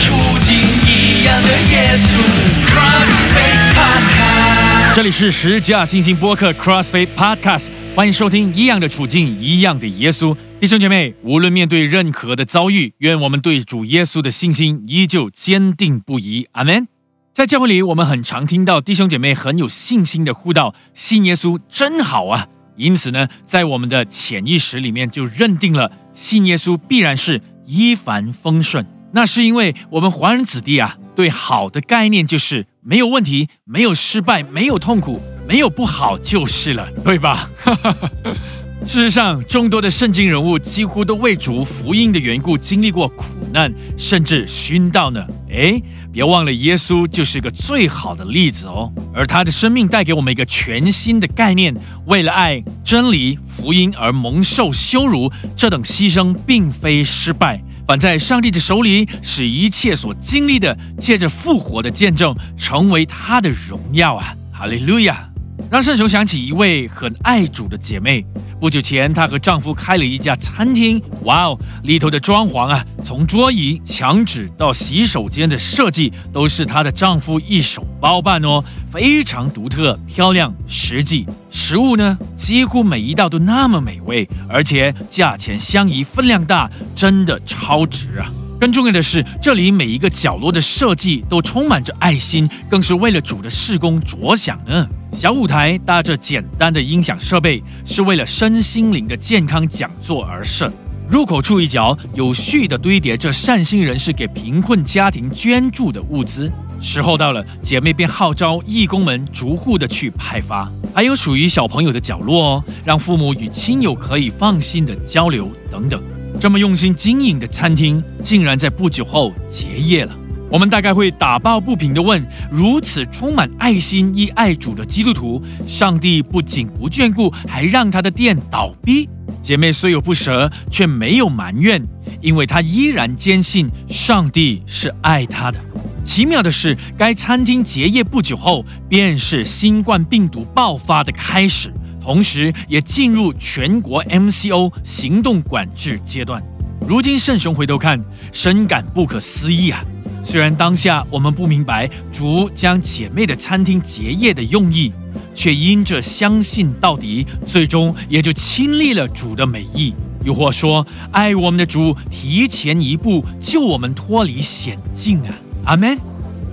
处境，一样的耶稣。CrossFit Podcast，这里是十架星星播客 CrossFit Podcast，欢迎收听《一样的处境，一样的耶稣》。弟兄姐妹，无论面对任何的遭遇，愿我们对主耶稣的信心依旧坚定不移。阿门。在教会里，我们很常听到弟兄姐妹很有信心的呼道：“信耶稣真好啊！”因此呢，在我们的潜意识里面就认定了信耶稣必然是一帆风顺。那是因为我们华人子弟啊，对好的概念就是没有问题、没有失败、没有痛苦、没有不好就是了，对吧？事实上，众多的圣经人物几乎都为主福音的缘故经历过苦难，甚至殉道呢。诶，别忘了，耶稣就是个最好的例子哦。而他的生命带给我们一个全新的概念：为了爱、真理、福音而蒙受羞辱，这等牺牲并非失败，反在上帝的手里，使一切所经历的，借着复活的见证，成为他的荣耀啊！哈利路亚！让圣雄想起一位很爱主的姐妹。不久前，她和丈夫开了一家餐厅。哇哦，里头的装潢啊，从桌椅、墙纸到洗手间的设计，都是她的丈夫一手包办哦，非常独特、漂亮、实际。食物呢，几乎每一道都那么美味，而且价钱相宜，分量大，真的超值啊！更重要的是，这里每一个角落的设计都充满着爱心，更是为了主的事工着想呢。小舞台搭着简单的音响设备，是为了身心灵的健康讲座而设。入口处一角有序的堆叠着善心人士给贫困家庭捐助的物资。时候到了，姐妹便号召义工们逐户的去派发。还有属于小朋友的角落哦，让父母与亲友可以放心的交流等等。这么用心经营的餐厅，竟然在不久后结业了。我们大概会打抱不平地问：如此充满爱心、亦爱主的基督徒，上帝不仅不眷顾，还让他的店倒闭？姐妹虽有不舍，却没有埋怨，因为她依然坚信上帝是爱她的。奇妙的是，该餐厅结业不久后，便是新冠病毒爆发的开始。同时，也进入全国 MCO 行动管制阶段。如今圣雄回头看，深感不可思议啊！虽然当下我们不明白主将姐妹的餐厅结业的用意，却因着相信到底，最终也就亲历了主的美意。又或说，爱我们的主提前一步救我们脱离险境啊！阿门。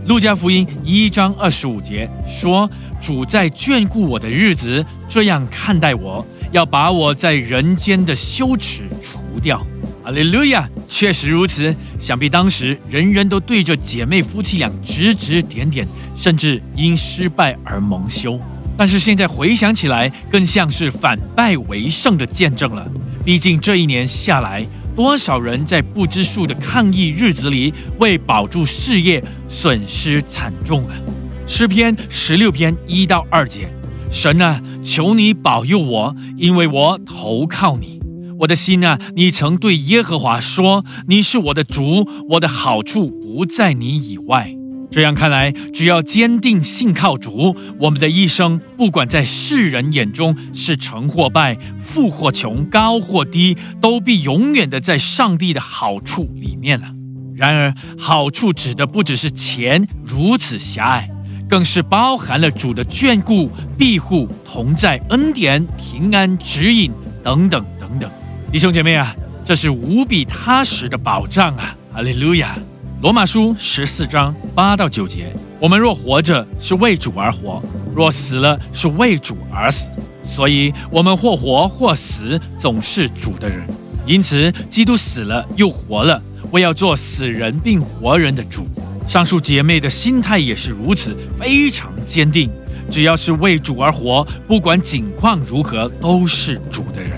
路加福音一章二十五节说。主在眷顾我的日子，这样看待我，要把我在人间的羞耻除掉。阿利路亚！确实如此。想必当时人人都对着姐妹夫妻俩指指点点，甚至因失败而蒙羞。但是现在回想起来，更像是反败为胜的见证了。毕竟这一年下来，多少人在不知数的抗议日子里，为保住事业，损失惨重啊！诗篇十六篇一到二节，神啊，求你保佑我，因为我投靠你。我的心啊，你曾对耶和华说：“你是我的主，我的好处不在你以外。”这样看来，只要坚定信靠主，我们的一生，不管在世人眼中是成或败、富或穷、高或低，都必永远的在上帝的好处里面了。然而，好处指的不只是钱如此狭隘。更是包含了主的眷顾、庇护、同在、恩典、平安、指引等等等等。弟兄姐妹啊，这是无比踏实的保障啊！哈利路亚。罗马书十四章八到九节：我们若活着，是为主而活；若死了，是为主而死。所以，我们或活或死，总是主的人。因此，基督死了又活了，为要做死人并活人的主。上述姐妹的心态也是如此，非常坚定。只要是为主而活，不管境况如何，都是主的人。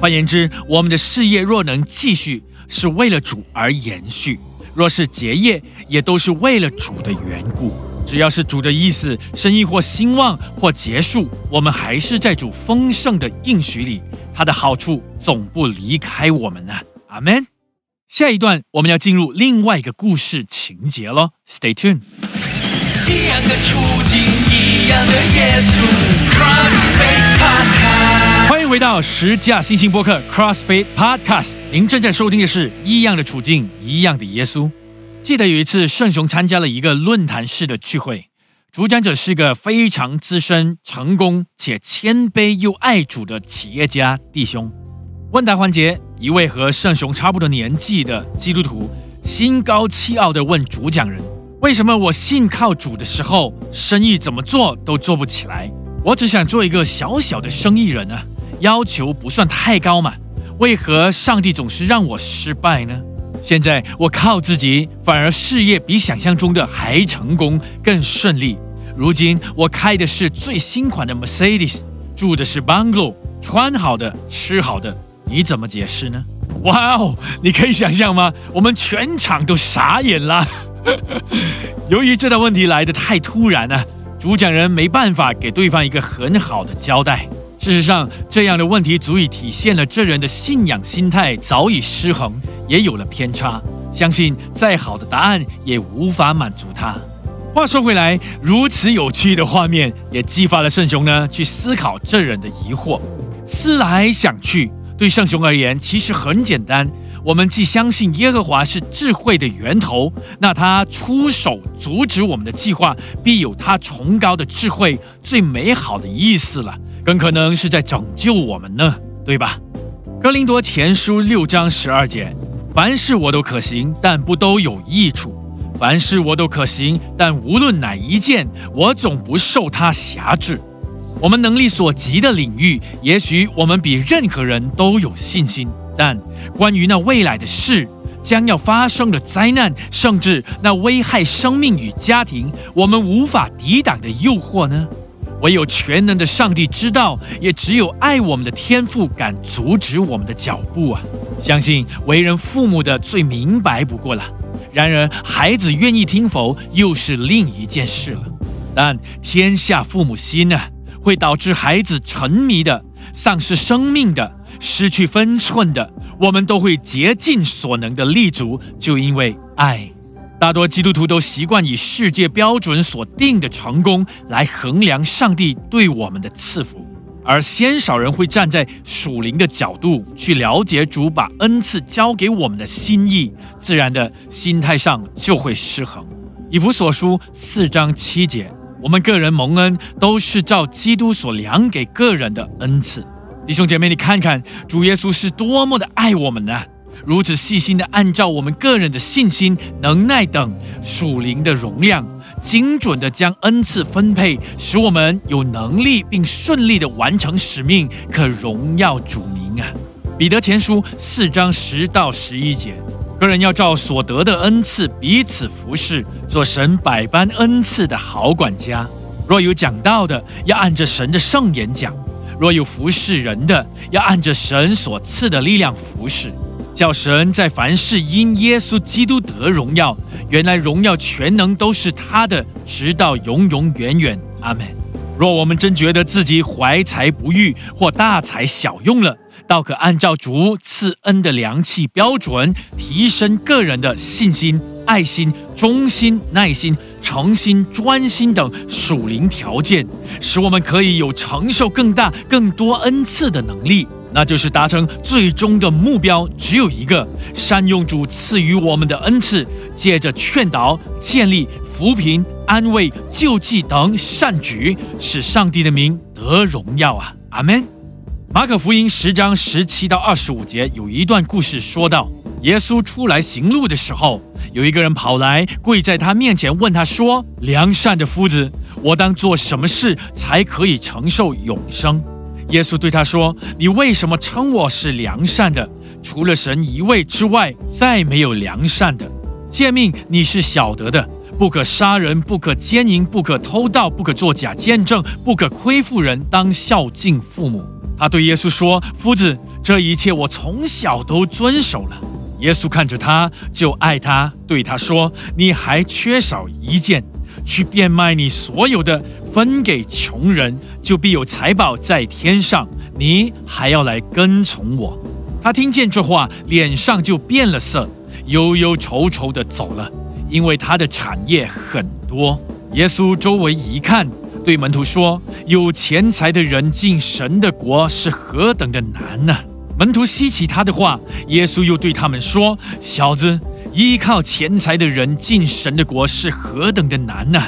换言之，我们的事业若能继续，是为了主而延续；若是结业，也都是为了主的缘故。只要是主的意思，生意或兴旺或结束，我们还是在主丰盛的应许里，他的好处总不离开我们呢。阿门。下一段我们要进入另外一个故事情节了，Stay tuned。一样的处境，一样的耶稣。，Cross take 回到十架新星播客 CrossFit Podcast，您正在收听的是《一样的处境，一样的耶稣》。记得有一次，圣雄参加了一个论坛式的聚会，主讲者是个非常资深、成功且谦卑又爱主的企业家弟兄。问答环节，一位和圣雄差不多年纪的基督徒心高气傲地问主讲人：“为什么我信靠主的时候，生意怎么做都做不起来？我只想做一个小小的生意人啊，要求不算太高嘛。为何上帝总是让我失败呢？”现在我靠自己，反而事业比想象中的还成功，更顺利。如今我开的是最新款的 Mercedes，住的是 bungalow，穿好的，吃好的，你怎么解释呢？哇哦，你可以想象吗？我们全场都傻眼了。由于这道问题来得太突然了，主讲人没办法给对方一个很好的交代。事实上，这样的问题足以体现了这人的信仰心态早已失衡，也有了偏差。相信再好的答案也无法满足他。话说回来，如此有趣的画面也激发了圣雄呢去思考这人的疑惑。思来想去，对圣雄而言其实很简单。我们既相信耶和华是智慧的源头，那他出手阻止我们的计划，必有他崇高的智慧最美好的意思了。更可能是在拯救我们呢，对吧？哥林多前书六章十二节：凡事我都可行，但不都有益处；凡事我都可行，但无论哪一件，我总不受他辖制。我们能力所及的领域，也许我们比任何人都有信心，但关于那未来的事、将要发生的灾难，甚至那危害生命与家庭，我们无法抵挡的诱惑呢？唯有全能的上帝知道，也只有爱我们的天父敢阻止我们的脚步啊！相信为人父母的最明白不过了。然而，孩子愿意听否，又是另一件事了。但天下父母心呢，会导致孩子沉迷的、丧失生命的、失去分寸的，我们都会竭尽所能的立足，就因为爱。大多基督徒都习惯以世界标准所定的成功来衡量上帝对我们的赐福，而鲜少人会站在属灵的角度去了解主把恩赐交给我们的心意，自然的心态上就会失衡。以弗所书四章七节，我们个人蒙恩都是照基督所量给个人的恩赐。弟兄姐妹，你看看主耶稣是多么的爱我们呢？如此细心的按照我们个人的信心、能耐等属灵的容量，精准的将恩赐分配，使我们有能力并顺利的完成使命，可荣耀主名啊！彼得前书四章十到十一节，个人要照所得的恩赐彼此服侍，做神百般恩赐的好管家。若有讲道的，要按着神的圣言讲；若有服侍人的，要按着神所赐的力量服侍。叫神在凡事因耶稣基督得荣耀，原来荣耀全能都是他的，直到永永远远。阿门。若我们真觉得自己怀才不遇或大材小用了，倒可按照主赐恩的良器标准，提升个人的信心、爱心、忠心、耐心、诚心、专心等属灵条件，使我们可以有承受更大、更多恩赐的能力。那就是达成最终的目标，只有一个：善用主赐予我们的恩赐，借着劝导、建立、扶贫、安慰、救济等善举，使上帝的名得荣耀啊！阿门。马可福音十章十七到二十五节有一段故事，说到耶稣出来行路的时候，有一个人跑来跪在他面前，问他说：“良善的夫子，我当做什么事才可以承受永生？”耶稣对他说：“你为什么称我是良善的？除了神一位之外，再没有良善的。诫命你是晓得的：不可杀人，不可奸淫，不可偷盗，不可作假见证，不可亏负人，当孝敬父母。”他对耶稣说：“夫子，这一切我从小都遵守了。”耶稣看着他，就爱他，对他说：“你还缺少一件，去变卖你所有的。”分给穷人，就必有财宝在天上。你还要来跟从我。他听见这话，脸上就变了色，忧忧愁愁的走了，因为他的产业很多。耶稣周围一看，对门徒说：“有钱财的人进神的国是何等的难呢？”门徒稀奇他的话，耶稣又对他们说：“小子，依靠钱财的人进神的国是何等的难呢？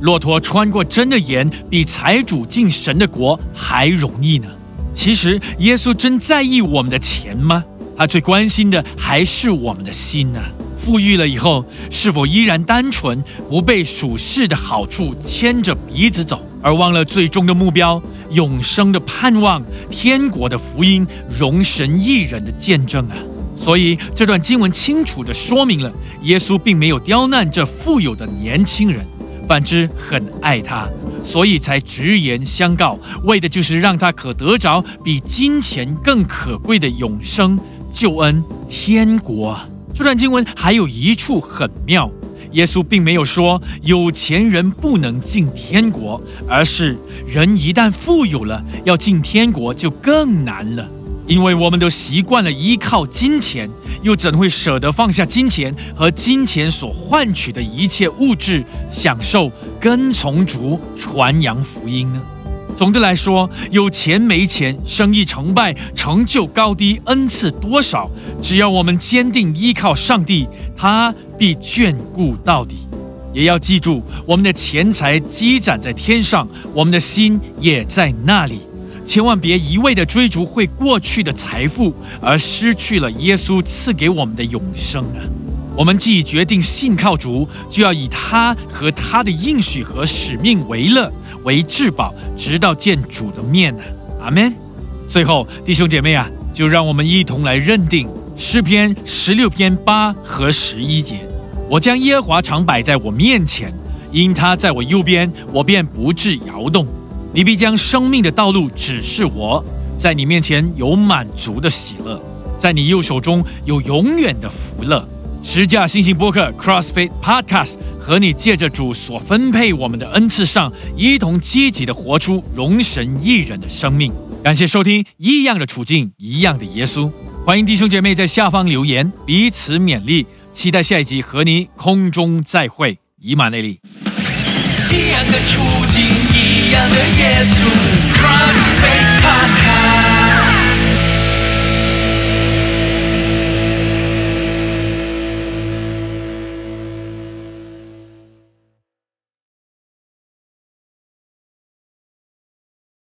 骆驼穿过针的眼，比财主进神的国还容易呢。其实，耶稣真在意我们的钱吗？他最关心的还是我们的心呢。富裕了以后，是否依然单纯，不被属世的好处牵着鼻子走，而忘了最终的目标——永生的盼望、天国的福音、容神一人的见证啊！所以，这段经文清楚地说明了，耶稣并没有刁难这富有的年轻人。反之，很爱他，所以才直言相告，为的就是让他可得着比金钱更可贵的永生、救恩、天国。这段经文还有一处很妙，耶稣并没有说有钱人不能进天国，而是人一旦富有了，要进天国就更难了。因为我们都习惯了依靠金钱，又怎会舍得放下金钱和金钱所换取的一切物质享受，跟从主传扬福音呢？总的来说，有钱没钱，生意成败，成就高低，恩赐多少，只要我们坚定依靠上帝，他必眷顾到底。也要记住，我们的钱财积攒在天上，我们的心也在那里。千万别一味的追逐会过去的财富，而失去了耶稣赐给我们的永生啊！我们既决定信靠主，就要以他和他的应许和使命为乐，为至宝，直到见主的面啊！阿门。最后，弟兄姐妹啊，就让我们一同来认定诗篇十六篇八和十一节：我将耶和华常摆在我面前，因他在我右边，我便不致摇动。你必将生命的道路指示我，在你面前有满足的喜乐，在你右手中有永远的福乐。十架星星播客 CrossFit Podcast 和你借着主所分配我们的恩赐上，一同积极的活出荣神一人的生命。感谢收听一样的处境，一样的耶稣。欢迎弟兄姐妹在下方留言，彼此勉励。期待下一集和你空中再会。以马内利。一样的处境，一一样的耶稣，Cross Faith Podcast。